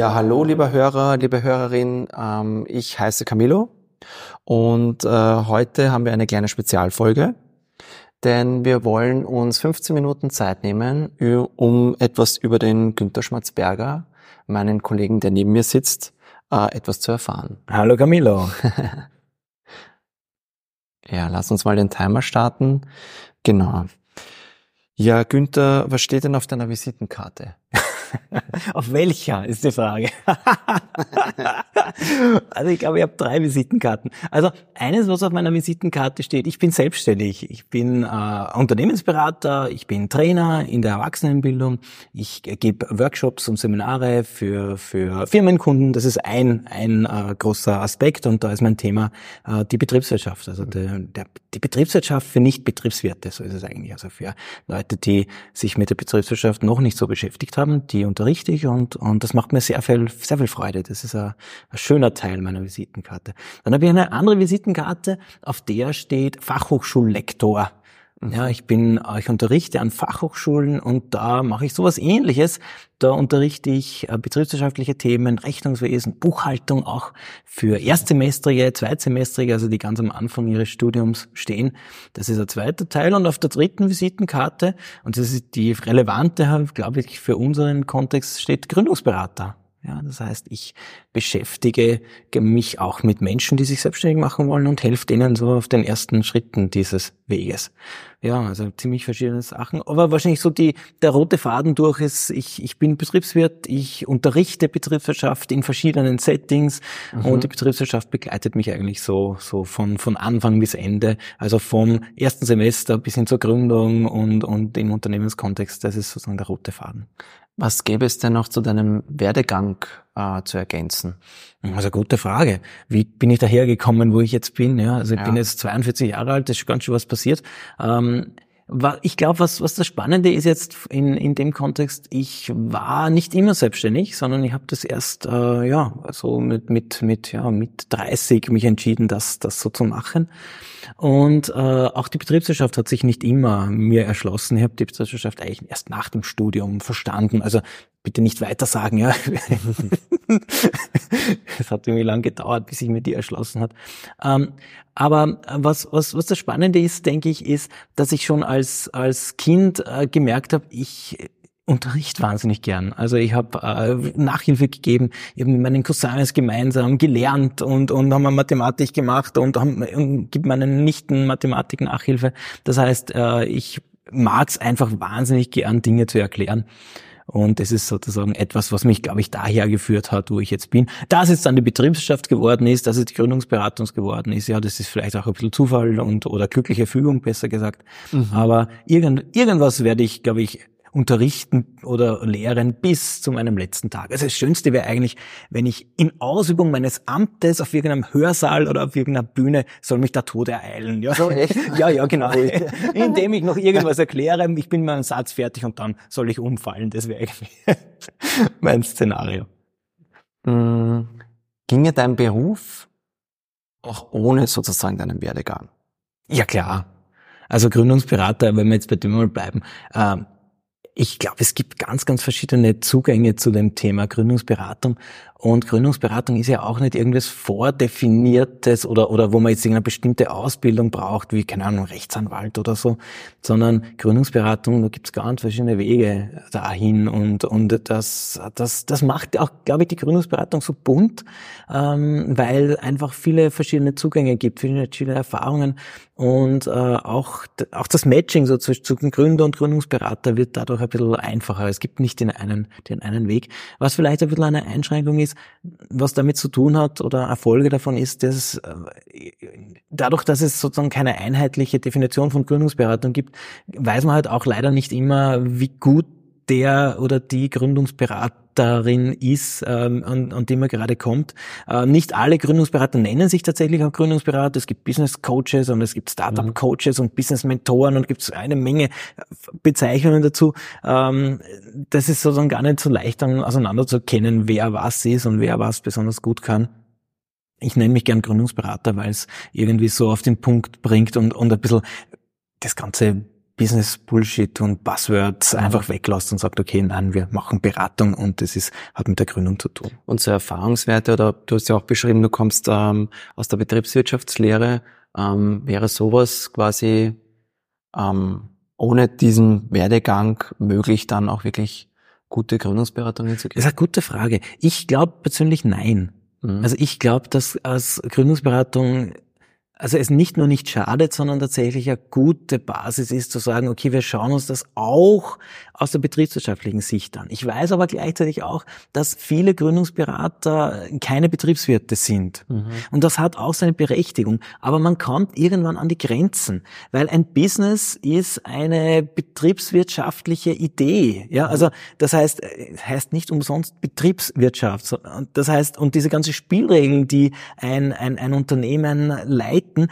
Ja, hallo, lieber Hörer, liebe Hörerin. Ähm, ich heiße Camilo und äh, heute haben wir eine kleine Spezialfolge, denn wir wollen uns 15 Minuten Zeit nehmen, um etwas über den Günter Schmatzberger, meinen Kollegen, der neben mir sitzt, äh, etwas zu erfahren. Hallo Camilo. ja, lass uns mal den Timer starten. Genau. Ja, Günther, was steht denn auf deiner Visitenkarte? Auf welcher ist die Frage. also ich glaube, ich habe drei Visitenkarten. Also eines, was auf meiner Visitenkarte steht, ich bin selbstständig. Ich bin äh, Unternehmensberater, ich bin Trainer in der Erwachsenenbildung, ich gebe Workshops und Seminare für, für Firmenkunden. Das ist ein, ein äh, großer Aspekt und da ist mein Thema äh, die Betriebswirtschaft. Also der, der, die Betriebswirtschaft für Nicht-Betriebswirte, so ist es eigentlich. Also für Leute, die sich mit der Betriebswirtschaft noch nicht so beschäftigt haben, die unterrichte ich und, und das macht mir sehr viel, sehr viel Freude. Das ist ein, ein schöner Teil meiner Visitenkarte. Dann habe ich eine andere Visitenkarte, auf der steht Fachhochschullektor. Ja, ich bin, ich unterrichte an Fachhochschulen und da mache ich sowas ähnliches. Da unterrichte ich äh, betriebswirtschaftliche Themen, Rechnungswesen, Buchhaltung auch für Erstsemestrige, Zweitsemestrige, also die ganz am Anfang ihres Studiums stehen. Das ist ein zweiter Teil und auf der dritten Visitenkarte, und das ist die relevante, glaube ich, für unseren Kontext steht Gründungsberater. Ja, das heißt, ich beschäftige mich auch mit Menschen, die sich selbstständig machen wollen und helfe denen so auf den ersten Schritten dieses Weges. Ja, also ziemlich verschiedene Sachen. Aber wahrscheinlich so die, der rote Faden durch ist, ich, ich bin Betriebswirt, ich unterrichte Betriebswirtschaft in verschiedenen Settings mhm. und die Betriebswirtschaft begleitet mich eigentlich so, so von, von Anfang bis Ende. Also vom ersten Semester bis hin zur Gründung und, und im Unternehmenskontext. Das ist sozusagen der rote Faden. Was gäbe es denn noch zu deinem Werdegang äh, zu ergänzen? Also gute Frage. Wie bin ich dahergekommen, wo ich jetzt bin? Ja, also ich ja. bin jetzt 42 Jahre alt, ist ganz schön was passiert. Ähm, ich glaube, was, was das Spannende ist jetzt in, in dem Kontext, ich war nicht immer selbstständig, sondern ich habe das erst äh, ja so mit mit mit ja mit 30 mich entschieden, das das so zu machen. Und äh, auch die Betriebswirtschaft hat sich nicht immer mir erschlossen. Ich habe die Betriebswirtschaft eigentlich erst nach dem Studium verstanden. Also bitte nicht weiter sagen, ja. Es hat irgendwie lang gedauert, bis sich mir die erschlossen hat. Ähm, aber was, was, was das Spannende ist, denke ich, ist, dass ich schon als, als Kind äh, gemerkt habe, ich Unterricht wahnsinnig gern. Also ich habe äh, Nachhilfe gegeben, ich habe mit meinen Cousins gemeinsam gelernt und, und haben Mathematik gemacht und, haben, und gibt meinen Nichten Mathematik Nachhilfe. Das heißt, äh, ich mag es einfach wahnsinnig gern, Dinge zu erklären. Und das ist sozusagen etwas, was mich, glaube ich, daher geführt hat, wo ich jetzt bin. Dass es dann die Betriebswirtschaft geworden ist, dass es die Gründungsberatung geworden ist, ja, das ist vielleicht auch ein bisschen Zufall und oder glückliche Fügung, besser gesagt. Mhm. Aber irgend, irgendwas werde ich, glaube ich, unterrichten oder lehren bis zu meinem letzten Tag. Also das Schönste wäre eigentlich, wenn ich in Ausübung meines Amtes auf irgendeinem Hörsaal oder auf irgendeiner Bühne soll mich der Tod ereilen. Ja, so, echt? ja, ja, genau. Indem ich noch irgendwas erkläre, ich bin mit einem Satz fertig und dann soll ich umfallen. Das wäre eigentlich mein Szenario. Mhm. Ginge dein Beruf auch ohne sozusagen deinen Werdegang? Ja, klar. Also Gründungsberater, wenn wir jetzt bei dem mal bleiben, äh, ich glaube, es gibt ganz, ganz verschiedene Zugänge zu dem Thema Gründungsberatung. Und Gründungsberatung ist ja auch nicht irgendwas vordefiniertes oder, oder wo man jetzt irgendeine bestimmte Ausbildung braucht, wie, keine Ahnung, Rechtsanwalt oder so, sondern Gründungsberatung, da gibt es ganz verschiedene Wege dahin. Und, und das, das, das macht auch, glaube ich, die Gründungsberatung so bunt, ähm, weil einfach viele verschiedene Zugänge gibt, viele verschiedene Erfahrungen und äh, auch, auch das Matching so zwischen Gründer und Gründungsberater wird dadurch ein bisschen einfacher. Es gibt nicht den einen, den einen Weg. Was vielleicht ein bisschen eine Einschränkung ist, was damit zu tun hat oder Erfolge davon ist, dass äh, dadurch, dass es sozusagen keine einheitliche Definition von Gründungsberatung gibt, weiß man halt auch leider nicht immer, wie gut der oder die Gründungsberaterin ist, ähm, an, an die man gerade kommt. Äh, nicht alle Gründungsberater nennen sich tatsächlich auch Gründungsberater. Es gibt Business Coaches und es gibt Startup mhm. Coaches und Business Mentoren und gibt eine Menge Bezeichnungen dazu. Ähm, das ist sozusagen gar nicht so leicht dann auseinander zu wer was ist und wer was besonders gut kann. Ich nenne mich gern Gründungsberater, weil es irgendwie so auf den Punkt bringt und, und ein bisschen das ganze Business Bullshit und Buzzwords Mhm. einfach weglässt und sagt, okay, nein, wir machen Beratung und das ist, hat mit der Gründung zu tun. Und so Erfahrungswerte, oder du hast ja auch beschrieben, du kommst ähm, aus der Betriebswirtschaftslehre, ähm, wäre sowas quasi ähm, ohne diesen Werdegang möglich, dann auch wirklich gute Gründungsberatungen zu Das geben? ist eine gute Frage. Ich glaube persönlich nein. Mhm. Also ich glaube, dass als Gründungsberatung also es nicht nur nicht schadet, sondern tatsächlich eine gute Basis ist zu sagen, okay, wir schauen uns das auch aus der betriebswirtschaftlichen Sicht an. Ich weiß aber gleichzeitig auch, dass viele Gründungsberater keine Betriebswirte sind. Mhm. Und das hat auch seine Berechtigung. Aber man kommt irgendwann an die Grenzen, weil ein Business ist eine betriebswirtschaftliche Idee. Ja, also das heißt, es heißt nicht umsonst Betriebswirtschaft. Und Das heißt, und diese ganzen Spielregeln, die ein, ein, ein Unternehmen Ägypten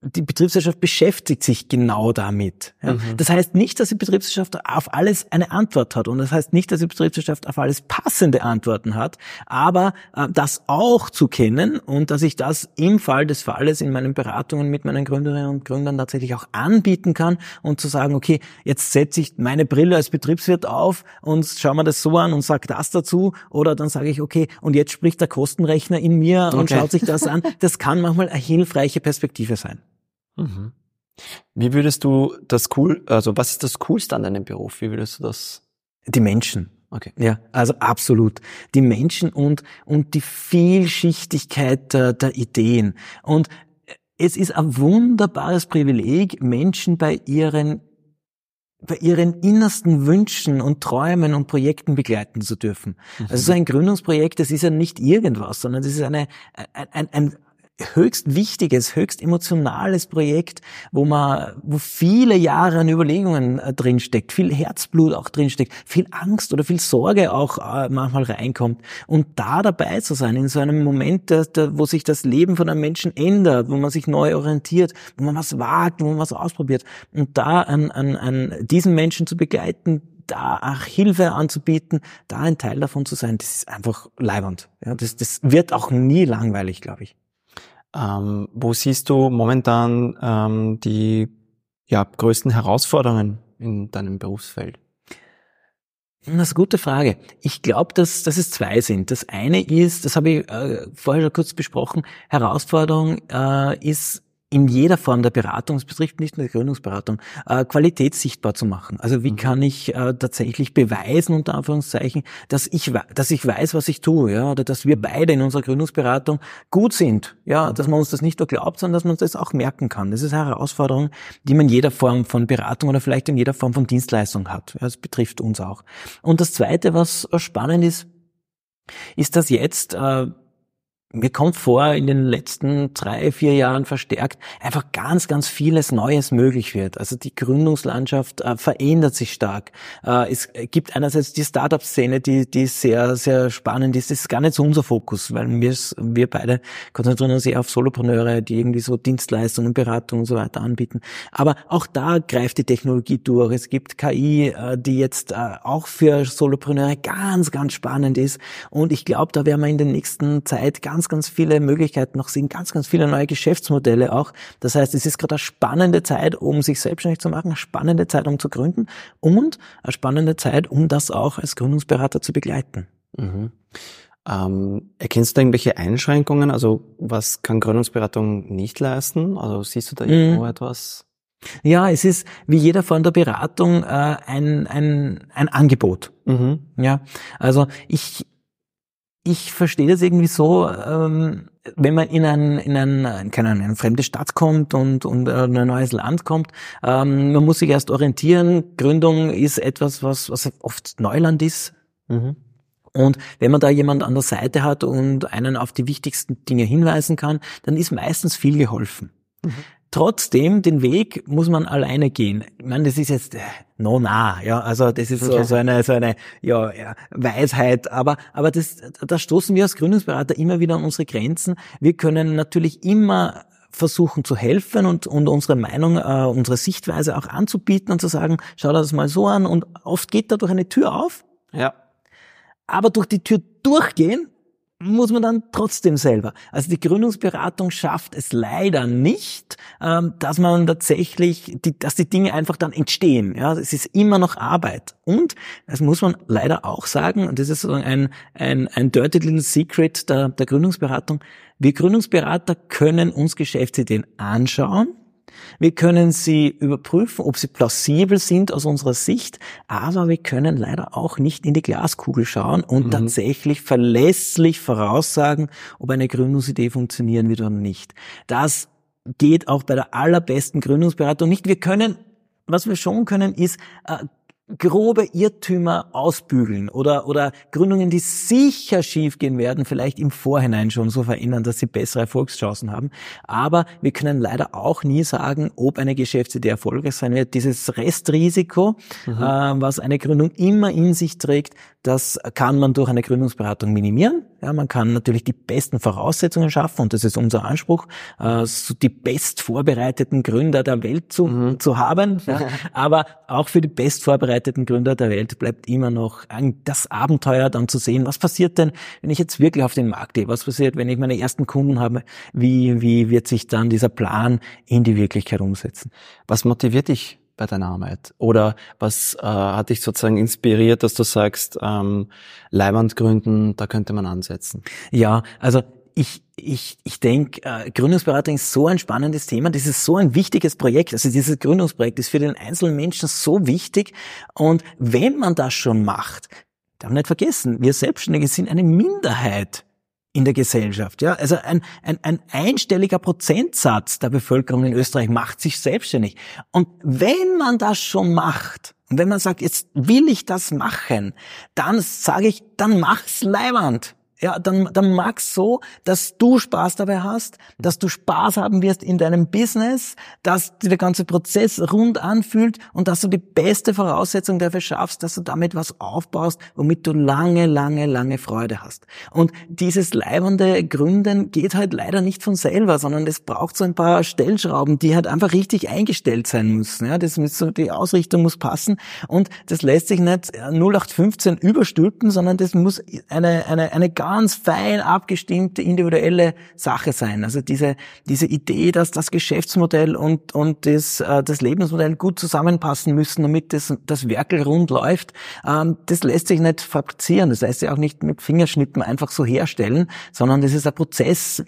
die Betriebswirtschaft beschäftigt sich genau damit. Ja. Mhm. Das heißt nicht, dass die Betriebswirtschaft auf alles eine Antwort hat und das heißt nicht, dass die Betriebswirtschaft auf alles passende Antworten hat, aber äh, das auch zu kennen und dass ich das im Fall des Falles in meinen Beratungen mit meinen Gründerinnen und Gründern tatsächlich auch anbieten kann und zu sagen, okay, jetzt setze ich meine Brille als Betriebswirt auf und schau mir das so an und sag das dazu oder dann sage ich, okay, und jetzt spricht der Kostenrechner in mir und Okay. schaut sich das an. Das kann manchmal eine hilfreiche Perspektive sein. Mhm. Wie würdest du das cool, also was ist das Coolste an deinem Beruf? Wie würdest du das? Die Menschen. Okay. Ja, also absolut. Die Menschen und, und die Vielschichtigkeit der, der Ideen. Und es ist ein wunderbares Privileg, Menschen bei ihren bei ihren innersten Wünschen und Träumen und Projekten begleiten zu dürfen. Also so ein Gründungsprojekt, das ist ja nicht irgendwas, sondern das ist eine, ein, ein, ein höchst wichtiges, höchst emotionales Projekt, wo man, wo viele Jahre an Überlegungen äh, drinsteckt, viel Herzblut auch drinsteckt, viel Angst oder viel Sorge auch äh, manchmal reinkommt. Und da dabei zu sein, in so einem Moment, wo sich das Leben von einem Menschen ändert, wo man sich neu orientiert, wo man was wagt, wo man was ausprobiert. Und da an, an, an diesen Menschen zu begleiten, da auch Hilfe anzubieten, da ein Teil davon zu sein, das ist einfach leibernd. Ja, das, das wird auch nie langweilig, glaube ich. Ähm, wo siehst du momentan ähm, die ja, größten Herausforderungen in deinem Berufsfeld? Das ist eine gute Frage. Ich glaube, dass, dass es zwei sind. Das eine ist, das habe ich äh, vorher schon kurz besprochen, Herausforderung äh, ist in jeder Form der Beratung, es betrifft nicht nur die Gründungsberatung, äh, Qualität sichtbar zu machen. Also wie kann ich äh, tatsächlich beweisen, unter Anführungszeichen, dass ich, dass ich weiß, was ich tue, ja, oder dass wir beide in unserer Gründungsberatung gut sind, ja, dass man uns das nicht nur glaubt, sondern dass man das auch merken kann. Das ist eine Herausforderung, die man in jeder Form von Beratung oder vielleicht in jeder Form von Dienstleistung hat. Ja, das betrifft uns auch. Und das Zweite, was spannend ist, ist, dass jetzt äh, mir kommt vor, in den letzten drei, vier Jahren verstärkt, einfach ganz, ganz vieles Neues möglich wird. Also die Gründungslandschaft äh, verändert sich stark. Äh, es gibt einerseits die Startup-Szene, die, die sehr, sehr spannend ist. Das ist gar nicht so unser Fokus, weil wir, beide konzentrieren uns eher auf Solopreneure, die irgendwie so Dienstleistungen, Beratung und so weiter anbieten. Aber auch da greift die Technologie durch. Es gibt KI, äh, die jetzt äh, auch für Solopreneure ganz, ganz spannend ist. Und ich glaube, da werden wir in der nächsten Zeit ganz, ganz viele Möglichkeiten noch sehen, ganz, ganz viele neue Geschäftsmodelle auch. Das heißt, es ist gerade eine spannende Zeit, um sich selbstständig zu machen, eine spannende Zeit, um zu gründen und eine spannende Zeit, um das auch als Gründungsberater zu begleiten. Mhm. Ähm, erkennst du irgendwelche Einschränkungen? Also was kann Gründungsberatung nicht leisten? Also siehst du da irgendwo etwas? Ja, es ist wie jeder Form der Beratung äh, ein, ein, ein Angebot. Mhm. Ja, also ich, ich verstehe das irgendwie so, ähm, wenn man in ein, in ein, keine Ahnung, eine fremde Stadt kommt und, und äh, in ein neues Land kommt, ähm, man muss sich erst orientieren. Gründung ist etwas, was, was oft Neuland ist. Mhm. Und wenn man da jemand an der Seite hat und einen auf die wichtigsten Dinge hinweisen kann, dann ist meistens viel geholfen. Trotzdem, den Weg muss man alleine gehen. Ich meine, das ist jetzt äh, no nah, ja, also das ist so, so eine so eine ja, ja, Weisheit, aber aber das da stoßen wir als Gründungsberater immer wieder an unsere Grenzen. Wir können natürlich immer versuchen zu helfen und, und unsere Meinung, äh, unsere Sichtweise auch anzubieten und zu sagen, schau dir das mal so an und oft geht dadurch eine Tür auf, Ja. aber durch die Tür durchgehen muss man dann trotzdem selber. Also die Gründungsberatung schafft es leider nicht, ähm, dass man tatsächlich, die, dass die Dinge einfach dann entstehen. Ja, es ist immer noch Arbeit. Und das muss man leider auch sagen, und das ist ein, ein, ein dirty little secret der, der Gründungsberatung. Wir Gründungsberater können uns Geschäftsideen anschauen wir können sie überprüfen, ob sie plausibel sind aus unserer Sicht, aber wir können leider auch nicht in die Glaskugel schauen und mhm. tatsächlich verlässlich voraussagen, ob eine Gründungsidee funktionieren wird oder nicht. Das geht auch bei der allerbesten Gründungsberatung nicht. Wir können was wir schon können, ist äh, grobe Irrtümer ausbügeln oder, oder Gründungen, die sicher schiefgehen werden, vielleicht im Vorhinein schon so verändern, dass sie bessere Erfolgschancen haben. Aber wir können leider auch nie sagen, ob eine Geschäftsidee erfolgreich sein wird. Dieses Restrisiko, mhm. äh, was eine Gründung immer in sich trägt, das kann man durch eine Gründungsberatung minimieren. Ja, man kann natürlich die besten Voraussetzungen schaffen und das ist unser Anspruch, äh, so die best vorbereiteten Gründer der Welt zu, mhm. zu haben. Ja. Aber auch für die best vorbereiteten Gründer der Welt bleibt immer noch das Abenteuer dann zu sehen, was passiert denn, wenn ich jetzt wirklich auf den Markt gehe? Was passiert, wenn ich meine ersten Kunden habe? Wie, wie wird sich dann dieser Plan in die Wirklichkeit umsetzen? Was motiviert dich bei deiner Arbeit? Oder was äh, hat dich sozusagen inspiriert, dass du sagst, ähm, Leihwand gründen, da könnte man ansetzen? Ja, also ich, ich, ich denke, äh, Gründungsberatung ist so ein spannendes Thema. Das ist so ein wichtiges Projekt. Also dieses Gründungsprojekt ist für den einzelnen Menschen so wichtig. Und wenn man das schon macht, darf man nicht vergessen, wir Selbstständige sind eine Minderheit in der Gesellschaft. Ja, also ein, ein, ein einstelliger Prozentsatz der Bevölkerung in Österreich macht sich selbstständig. Und wenn man das schon macht, und wenn man sagt, jetzt will ich das machen, dann sage ich, dann mach's leiwand ja, dann, dann mag's so, dass du Spaß dabei hast, dass du Spaß haben wirst in deinem Business, dass dir der ganze Prozess rund anfühlt und dass du die beste Voraussetzung dafür schaffst, dass du damit was aufbaust, womit du lange, lange, lange Freude hast. Und dieses leibende Gründen geht halt leider nicht von selber, sondern es braucht so ein paar Stellschrauben, die halt einfach richtig eingestellt sein müssen. Ja, das muss so, die Ausrichtung muss passen und das lässt sich nicht 0815 überstülpen, sondern das muss eine, eine, eine ganz fein abgestimmte individuelle Sache sein. Also diese, diese Idee, dass das Geschäftsmodell und, und das, äh, das Lebensmodell gut zusammenpassen müssen, damit das, das Werkel rund läuft, ähm, das lässt sich nicht fabrizieren. Das lässt sich auch nicht mit Fingerschnippen einfach so herstellen, sondern das ist ein Prozess,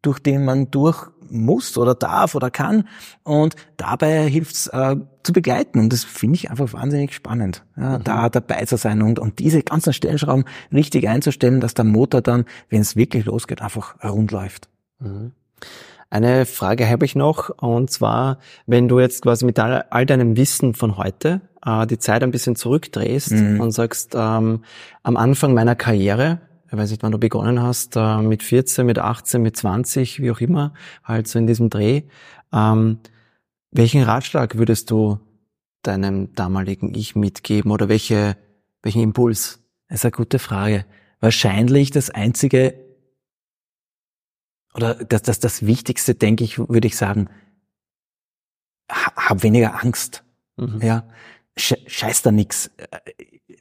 durch den man durch muss oder darf oder kann. Und dabei hilft's äh, zu begleiten. Und das finde ich einfach wahnsinnig spannend, ja, mhm. da dabei zu sein und, und diese ganzen Stellschrauben richtig einzustellen, dass der Motor dann, wenn es wirklich losgeht, einfach rund läuft. Mhm. Eine Frage habe ich noch, und zwar, wenn du jetzt quasi mit all, all deinem Wissen von heute äh, die Zeit ein bisschen zurückdrehst mhm. und sagst, ähm, am Anfang meiner Karriere, ich weiß nicht, wann du begonnen hast, äh, mit 14, mit 18, mit 20, wie auch immer, halt so in diesem Dreh. Ähm, welchen Ratschlag würdest du deinem damaligen Ich mitgeben oder welche, welchen Impuls? Das ist eine gute Frage. Wahrscheinlich das einzige oder das, das, das Wichtigste, denke ich, würde ich sagen, hab weniger Angst. Mhm. Ja, scheiß da nix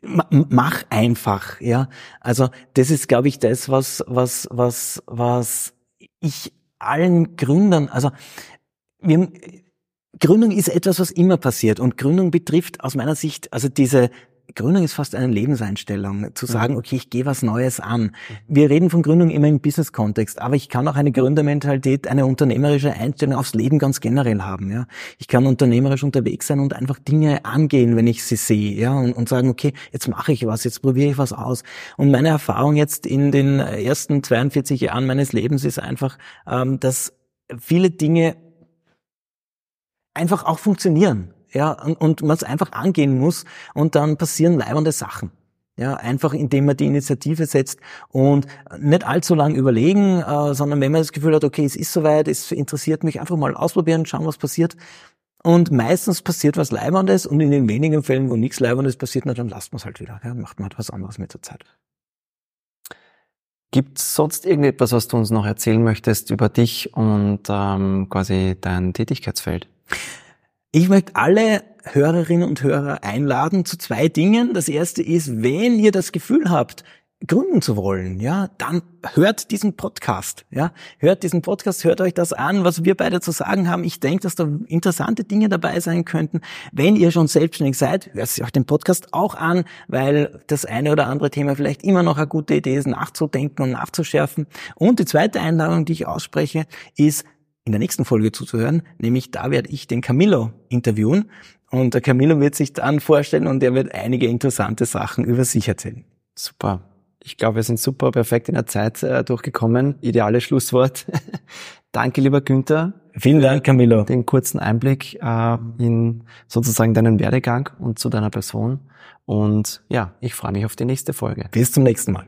mach einfach, ja. Also das ist, glaube ich, das, was, was, was, was ich allen Gründern, also wir, Gründung ist etwas, was immer passiert und Gründung betrifft aus meiner Sicht, also diese Gründung ist fast eine Lebenseinstellung, zu mhm. sagen, okay, ich gehe was Neues an. Mhm. Wir reden von Gründung immer im Business-Kontext, aber ich kann auch eine Gründermentalität, eine unternehmerische Einstellung aufs Leben ganz generell haben. Ja, Ich kann unternehmerisch unterwegs sein und einfach Dinge angehen, wenn ich sie sehe, ja, und, und sagen, okay, jetzt mache ich was, jetzt probiere ich was aus. Und meine Erfahrung jetzt in den ersten 42 Jahren meines Lebens ist einfach, ähm, dass viele Dinge einfach auch funktionieren ja, und, man es einfach angehen muss und dann passieren leibende Sachen. Ja, einfach indem man die Initiative setzt und nicht allzu lang überlegen, äh, sondern wenn man das Gefühl hat, okay, es ist soweit, es interessiert mich, einfach mal ausprobieren, schauen, was passiert. Und meistens passiert was Leibendes und in den wenigen Fällen, wo nichts Leibendes passiert, na, dann lasst man es halt wieder. Ja, macht man halt was anderes mit der Zeit. Gibt es sonst irgendetwas, was du uns noch erzählen möchtest über dich und ähm, quasi dein Tätigkeitsfeld? Ich möchte alle Hörerinnen und Hörer einladen zu zwei Dingen. Das erste ist, wenn ihr das Gefühl habt, gründen zu wollen, ja, dann hört diesen Podcast, ja, hört diesen Podcast, hört euch das an, was wir beide zu sagen haben. Ich denke, dass da interessante Dinge dabei sein könnten. Wenn ihr schon selbstständig seid, hört sich auch den Podcast auch an, weil das eine oder andere Thema vielleicht immer noch eine gute Idee ist, nachzudenken und nachzuschärfen. Und die zweite Einladung, die ich ausspreche, ist, in der nächsten Folge zuzuhören, nämlich da werde ich den Camillo interviewen und der Camillo wird sich dann vorstellen und er wird einige interessante Sachen über sich erzählen. Super. Ich glaube, wir sind super perfekt in der Zeit äh, durchgekommen. Ideales Schlusswort. Danke, lieber Günther. Vielen Dank, Camillo. Den kurzen Einblick äh, in sozusagen deinen Werdegang und zu deiner Person. Und ja, ich freue mich auf die nächste Folge. Bis zum nächsten Mal.